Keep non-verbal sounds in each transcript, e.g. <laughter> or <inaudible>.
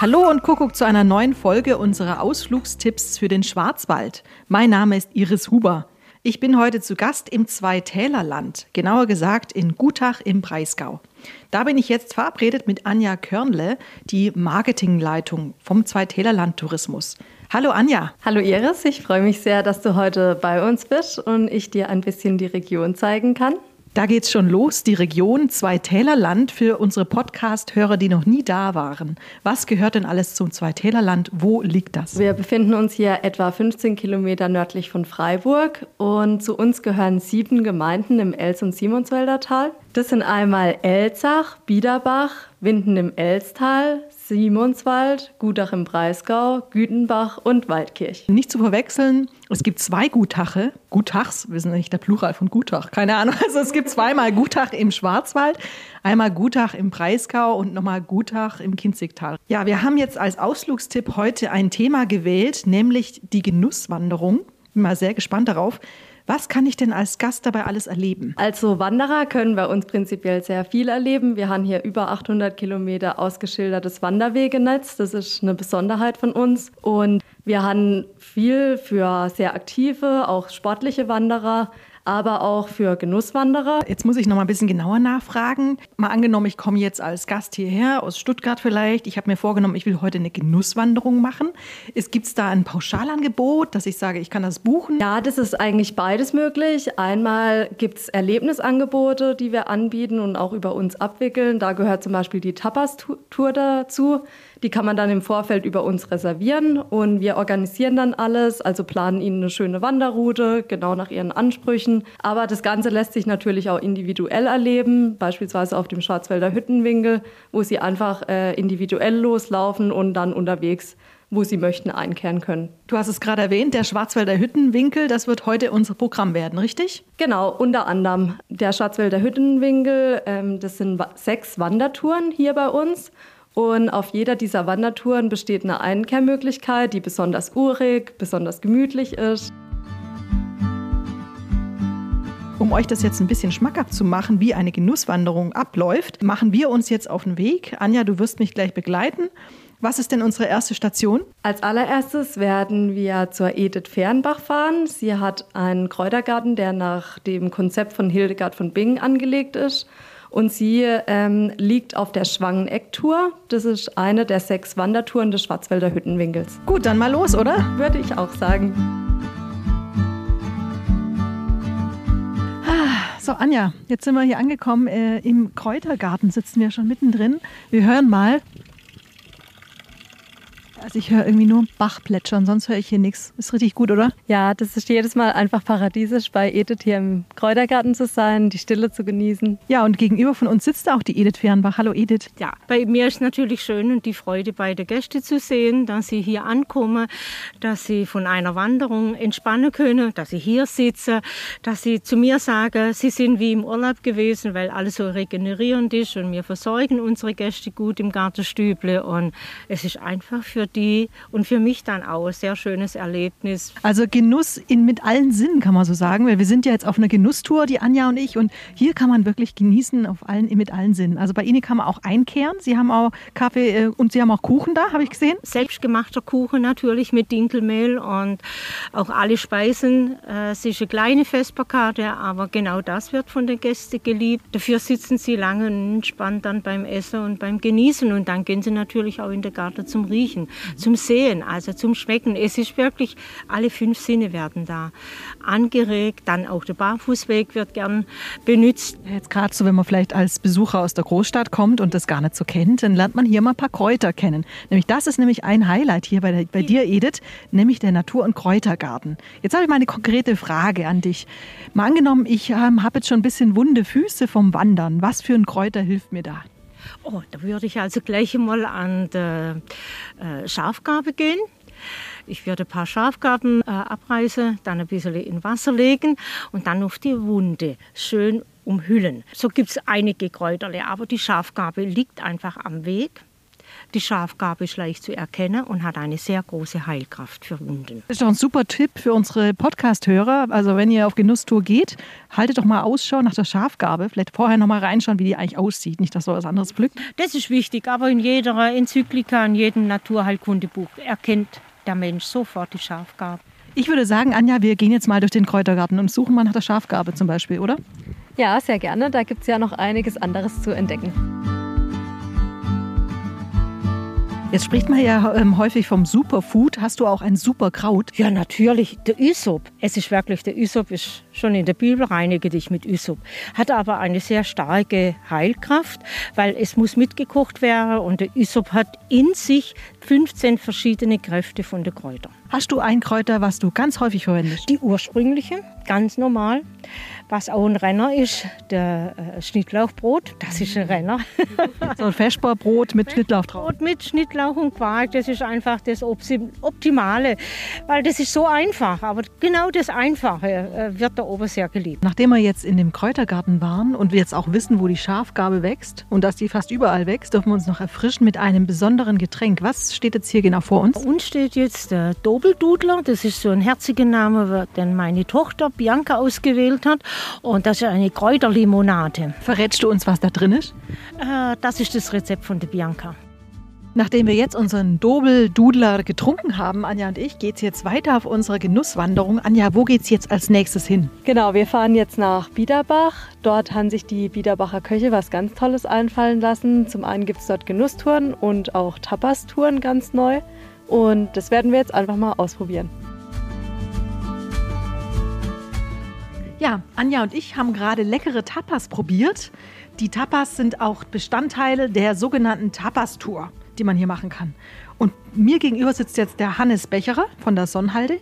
Hallo und Kuckuck zu einer neuen Folge unserer Ausflugstipps für den Schwarzwald. Mein Name ist Iris Huber. Ich bin heute zu Gast im Zweitälerland, genauer gesagt in Gutach im Breisgau. Da bin ich jetzt verabredet mit Anja Körnle, die Marketingleitung vom Zweitälerland Tourismus. Hallo Anja. Hallo Iris, ich freue mich sehr, dass du heute bei uns bist und ich dir ein bisschen die Region zeigen kann. Da geht's schon los, die Region Zweitälerland für unsere Podcast-Hörer, die noch nie da waren. Was gehört denn alles zum Zweitälerland? Wo liegt das? Wir befinden uns hier etwa 15 Kilometer nördlich von Freiburg und zu uns gehören sieben Gemeinden im Els- und Simonswälder Tal. Das sind einmal Elzach, Biederbach, Winden im Elstal, Simonswald, Gutach im Breisgau, Gütenbach und Waldkirch. Nicht zu verwechseln, es gibt zwei Gutache, Gutachs, wir sind nicht der Plural von Gutach, keine Ahnung. <laughs> Also es gibt zweimal Gutach im Schwarzwald, einmal Gutach im Breisgau und nochmal Gutach im Kinzigtal. Ja, wir haben jetzt als Ausflugstipp heute ein Thema gewählt, nämlich die Genusswanderung. Bin mal sehr gespannt darauf. Was kann ich denn als Gast dabei alles erleben? Also Wanderer können bei uns prinzipiell sehr viel erleben. Wir haben hier über 800 Kilometer ausgeschildertes Wanderwegenetz. Das ist eine Besonderheit von uns. Und wir haben viel für sehr aktive, auch sportliche Wanderer aber auch für Genusswanderer. Jetzt muss ich noch mal ein bisschen genauer nachfragen. Mal angenommen, ich komme jetzt als Gast hierher aus Stuttgart vielleicht. Ich habe mir vorgenommen, ich will heute eine Genusswanderung machen. Gibt es da ein Pauschalangebot, dass ich sage, ich kann das buchen? Ja, das ist eigentlich beides möglich. Einmal gibt es Erlebnisangebote, die wir anbieten und auch über uns abwickeln. Da gehört zum Beispiel die Tapas-Tour dazu. Die kann man dann im Vorfeld über uns reservieren und wir organisieren dann alles, also planen ihnen eine schöne Wanderroute, genau nach ihren Ansprüchen. Aber das Ganze lässt sich natürlich auch individuell erleben, beispielsweise auf dem Schwarzwälder Hüttenwinkel, wo sie einfach äh, individuell loslaufen und dann unterwegs wo sie möchten, einkehren können. Du hast es gerade erwähnt, der Schwarzwälder Hüttenwinkel, das wird heute unser Programm werden, richtig? Genau, unter anderem der Schwarzwälder Hüttenwinkel, ähm, das sind sechs Wandertouren hier bei uns und auf jeder dieser Wandertouren besteht eine Einkehrmöglichkeit, die besonders urig, besonders gemütlich ist. Um euch das jetzt ein bisschen schmackhaft zu machen, wie eine Genusswanderung abläuft, machen wir uns jetzt auf den Weg. Anja, du wirst mich gleich begleiten. Was ist denn unsere erste Station? Als allererstes werden wir zur Edith Fernbach fahren. Sie hat einen Kräutergarten, der nach dem Konzept von Hildegard von Bingen angelegt ist. Und sie ähm, liegt auf der Schwangeneck-Tour. Das ist eine der sechs Wandertouren des Schwarzwälder Hüttenwinkels. Gut, dann mal los, oder? Würde ich auch sagen. Ah, so, Anja, jetzt sind wir hier angekommen. Äh, Im Kräutergarten sitzen wir schon mittendrin. Wir hören mal, also ich höre irgendwie nur Bach plätschern, sonst höre ich hier nichts. Ist richtig gut, oder? Ja, das ist jedes Mal einfach paradiesisch, bei Edith hier im Kräutergarten zu sein, die Stille zu genießen. Ja, und gegenüber von uns sitzt auch die Edith Fernbach. Hallo Edith. Ja, bei mir ist natürlich schön und die Freude bei den Gästen zu sehen, dass sie hier ankommen, dass sie von einer Wanderung entspannen können, dass sie hier sitzen, dass sie zu mir sagen, sie sind wie im Urlaub gewesen, weil alles so regenerierend ist und wir versorgen unsere Gäste gut im Gartenstüble und es ist einfach für die und für mich dann auch ein sehr schönes Erlebnis. Also Genuss in, mit allen Sinnen kann man so sagen, weil wir sind ja jetzt auf einer Genusstour, die Anja und ich, und hier kann man wirklich genießen auf allen, mit allen Sinnen. Also bei Ihnen kann man auch einkehren. Sie haben auch Kaffee äh, und Sie haben auch Kuchen da, habe ich gesehen. Selbstgemachter Kuchen natürlich mit Dinkelmehl und auch alle Speisen. Äh, es ist eine kleine Vesperkarte, aber genau das wird von den Gästen geliebt. Dafür sitzen sie lange und entspannt dann beim Essen und beim Genießen und dann gehen sie natürlich auch in den Garten zum Riechen zum Sehen, also zum Schmecken. Es ist wirklich, alle fünf Sinne werden da angeregt. Dann auch der Barfußweg wird gern benutzt. Jetzt gerade so, wenn man vielleicht als Besucher aus der Großstadt kommt und das gar nicht so kennt, dann lernt man hier mal ein paar Kräuter kennen. Nämlich das ist nämlich ein Highlight hier bei, der, bei dir, Edith, nämlich der Natur- und Kräutergarten. Jetzt habe ich mal eine konkrete Frage an dich. Mal angenommen, ich ähm, habe jetzt schon ein bisschen wunde Füße vom Wandern. Was für ein Kräuter hilft mir da? Oh, da würde ich also gleich mal an die äh, Schafgabe gehen. Ich würde ein paar Schafgaben äh, abreißen, dann ein bisschen in Wasser legen und dann auf die Wunde schön umhüllen. So gibt es einige Kräuterle, aber die Schafgabe liegt einfach am Weg. Die Schafgarbe ist leicht zu erkennen und hat eine sehr große Heilkraft für Wunden. Das ist doch ein super Tipp für unsere Podcast-Hörer. Also wenn ihr auf Genusstour geht, haltet doch mal Ausschau nach der Schafgarbe. Vielleicht vorher noch mal reinschauen, wie die eigentlich aussieht. Nicht, dass so was anderes pflückt. Das ist wichtig, aber in jeder Enzyklika, in jedem Naturheilkundebuch erkennt der Mensch sofort die Schafgarbe. Ich würde sagen, Anja, wir gehen jetzt mal durch den Kräutergarten und suchen mal nach der Schafgarbe zum Beispiel, oder? Ja, sehr gerne. Da gibt es ja noch einiges anderes zu entdecken. Jetzt spricht man ja ähm, häufig vom Superfood. Hast du auch ein Superkraut? Ja, natürlich. Der Ysop. Es ist wirklich, der Ysop ist schon in der Bibel reinige dich mit Ysop. Hat aber eine sehr starke Heilkraft, weil es muss mitgekocht werden und der Ysop hat in sich 15 verschiedene Kräfte von den Kräutern. Hast du ein Kräuter, was du ganz häufig verwendest? Die ursprüngliche, ganz normal. Was auch ein Renner ist, der äh, Schnittlauchbrot, das ist ein Renner. <laughs> so ein Feschbarbrot mit Schnittlauch drauf. Brot mit Schnittlauch und Quark, das ist einfach das Optimale, weil das ist so einfach. Aber genau das Einfache äh, wird da oben sehr geliebt. Nachdem wir jetzt in dem Kräutergarten waren und wir jetzt auch wissen, wo die Schafgarbe wächst und dass die fast überall wächst, dürfen wir uns noch erfrischen mit einem besonderen Getränk. Was steht jetzt hier genau vor uns? Bei uns steht jetzt der Dobeldudler. Das ist so ein herziger Name, den meine Tochter Bianca ausgewählt hat. Und das ist eine Kräuterlimonade. Verrätst du uns, was da drin ist? Äh, das ist das Rezept von der Bianca. Nachdem wir jetzt unseren Dobel-Dudler getrunken haben, Anja und ich, geht es jetzt weiter auf unsere Genusswanderung. Anja, wo geht es jetzt als nächstes hin? Genau, wir fahren jetzt nach Biederbach. Dort haben sich die Biederbacher Köche was ganz Tolles einfallen lassen. Zum einen gibt es dort Genusstouren und auch Tapas-Touren ganz neu. Und das werden wir jetzt einfach mal ausprobieren. Ja, Anja und ich haben gerade leckere Tapas probiert. Die Tapas sind auch Bestandteile der sogenannten Tapas-Tour, die man hier machen kann. Und mir gegenüber sitzt jetzt der Hannes Becherer von der Sonnhalde.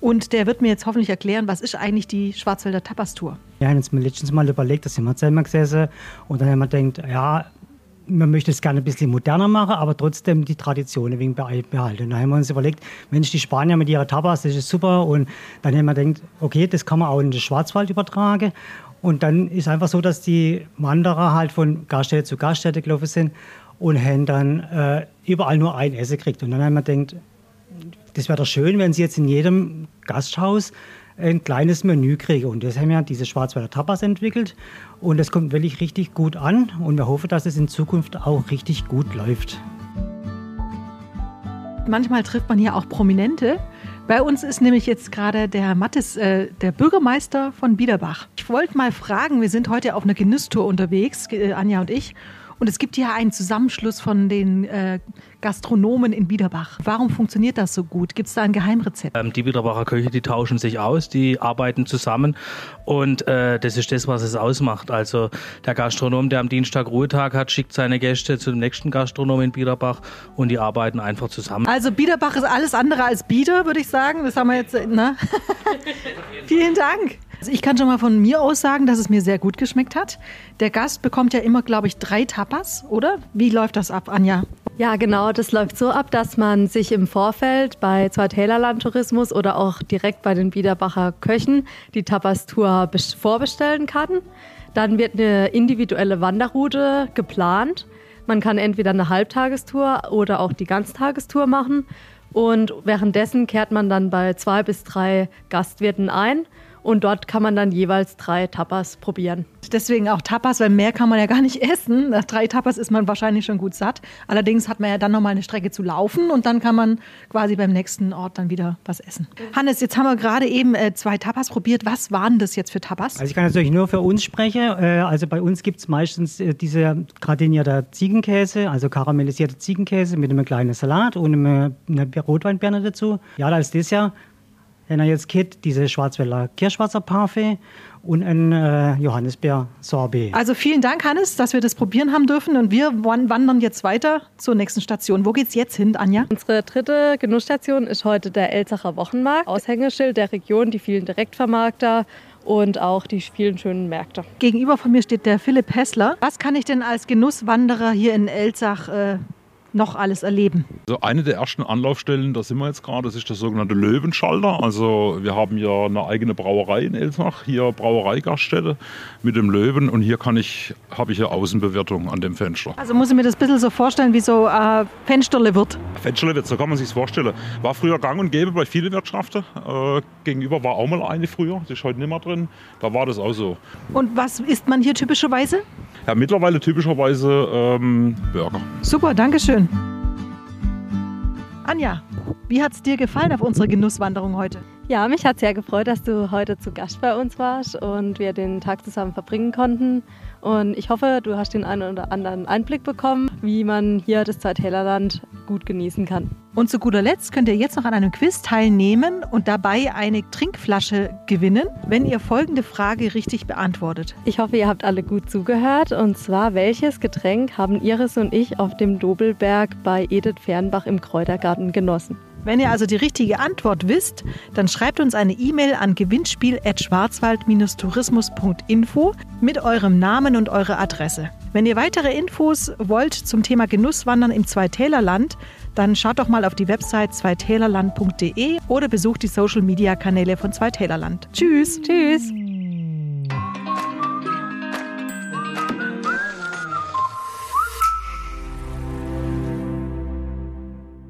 Und der wird mir jetzt hoffentlich erklären, was ist eigentlich die Schwarzwälder Tapas-Tour? Ja, jetzt mir letztens mal überlegt, da sind wir zusammen gesessen und dann haben wir gedacht, ja, man möchte es gerne ein bisschen moderner machen, aber trotzdem die Tradition ein wenig behalten. Und dann haben wir uns überlegt, Mensch, die Spanier mit ihrer Tapas, das ist super. Und dann haben wir gedacht, okay, das kann man auch in den Schwarzwald übertragen. Und dann ist einfach so, dass die Wanderer halt von Gaststätte zu Gaststätte gelaufen sind und haben dann äh, überall nur ein Essen gekriegt. Und dann haben wir gedacht, das wäre doch schön, wenn sie jetzt in jedem Gasthaus ein kleines Menü kriege. Und das haben wir diese Schwarzwälder Tapas entwickelt. Und das kommt wirklich richtig gut an. Und wir hoffen, dass es in Zukunft auch richtig gut läuft. Manchmal trifft man hier auch Prominente. Bei uns ist nämlich jetzt gerade der Mattes, äh, der Bürgermeister von Biederbach. Ich wollte mal fragen, wir sind heute auf einer Genusstour unterwegs, äh, Anja und ich. Und es gibt ja einen Zusammenschluss von den äh, Gastronomen in Biederbach. Warum funktioniert das so gut? Gibt es da ein Geheimrezept? Ähm, die Biederbacher Köche, die tauschen sich aus, die arbeiten zusammen und äh, das ist das, was es ausmacht. Also der Gastronom, der am Dienstag Ruhetag hat, schickt seine Gäste zum nächsten Gastronom in Biederbach und die arbeiten einfach zusammen. Also Biederbach ist alles andere als Bieder, würde ich sagen. Das haben wir jetzt, ne? <laughs> Vielen Dank. Also ich kann schon mal von mir aus sagen, dass es mir sehr gut geschmeckt hat. Der Gast bekommt ja immer, glaube ich, drei Tapas, oder? Wie läuft das ab, Anja? Ja, genau. Das läuft so ab, dass man sich im Vorfeld bei Zweitälerland Tourismus oder auch direkt bei den Biederbacher Köchen die Tapas-Tour vorbestellen kann. Dann wird eine individuelle Wanderroute geplant. Man kann entweder eine Halbtagestour oder auch die Ganztagestour machen. Und währenddessen kehrt man dann bei zwei bis drei Gastwirten ein und dort kann man dann jeweils drei Tapas probieren. Deswegen auch Tapas, weil mehr kann man ja gar nicht <laughs> essen. Nach drei Tapas ist man wahrscheinlich schon gut satt. Allerdings hat man ja dann nochmal eine Strecke zu laufen und dann kann man quasi beim nächsten Ort dann wieder was essen. Hannes, jetzt haben wir gerade eben äh, zwei Tapas probiert. Was waren das jetzt für Tapas? Also ich kann natürlich nur für uns sprechen. Äh, also bei uns gibt es meistens äh, diese gradinierter Ziegenkäse, also karamellisierte Ziegenkäse mit einem kleinen Salat und einem, einer Rotweinbirne dazu. Ja, als Dessert wenn er jetzt geht, diese Schwarzwälder Kirschwasser Parfait und ein äh, Johannisbeer Sorbet. Also vielen Dank, Hannes, dass wir das probieren haben dürfen. Und wir wandern jetzt weiter zur nächsten Station. Wo geht's jetzt hin, Anja? Unsere dritte Genussstation ist heute der Elsacher Wochenmarkt. Aushängeschild der Region, die vielen Direktvermarkter und auch die vielen schönen Märkte. Gegenüber von mir steht der Philipp Hessler. Was kann ich denn als Genusswanderer hier in Elsach äh, noch alles erleben? Also eine der ersten Anlaufstellen, da sind wir jetzt gerade, das ist der sogenannte Löwenschalter. Also wir haben ja eine eigene Brauerei in Elsmach, hier Brauereigaststätte mit dem Löwen und hier kann ich, habe ich eine Außenbewertung an dem Fenster. Also muss ich mir das ein bisschen so vorstellen, wie so äh, Fensterle wird. Fensterle wird, so kann man sich vorstellen. War früher gang und gäbe bei vielen Wirtschaften. Äh, gegenüber war auch mal eine früher, die ist heute nicht mehr drin. Da war das auch so. Und was isst man hier typischerweise? Ja, mittlerweile typischerweise ähm, Burger. Super, danke schön. Anja, wie hat es dir gefallen auf unserer Genusswanderung heute? Ja, mich hat sehr gefreut, dass du heute zu Gast bei uns warst und wir den Tag zusammen verbringen konnten. Und ich hoffe, du hast den einen oder anderen Einblick bekommen, wie man hier das Zweitälerland gut genießen kann. Und zu guter Letzt könnt ihr jetzt noch an einem Quiz teilnehmen und dabei eine Trinkflasche gewinnen, wenn ihr folgende Frage richtig beantwortet. Ich hoffe, ihr habt alle gut zugehört. Und zwar, welches Getränk haben Iris und ich auf dem Dobelberg bei Edith Fernbach im Kräutergarten genossen? Wenn ihr also die richtige Antwort wisst, dann schreibt uns eine E-Mail an gewinnspiel.schwarzwald-tourismus.info mit eurem Namen und eurer Adresse. Wenn ihr weitere Infos wollt zum Thema Genusswandern im Zweitälerland, dann schaut doch mal auf die Website zweitälerland.de oder besucht die Social Media Kanäle von Zweitälerland. Tschüss. Tschüss.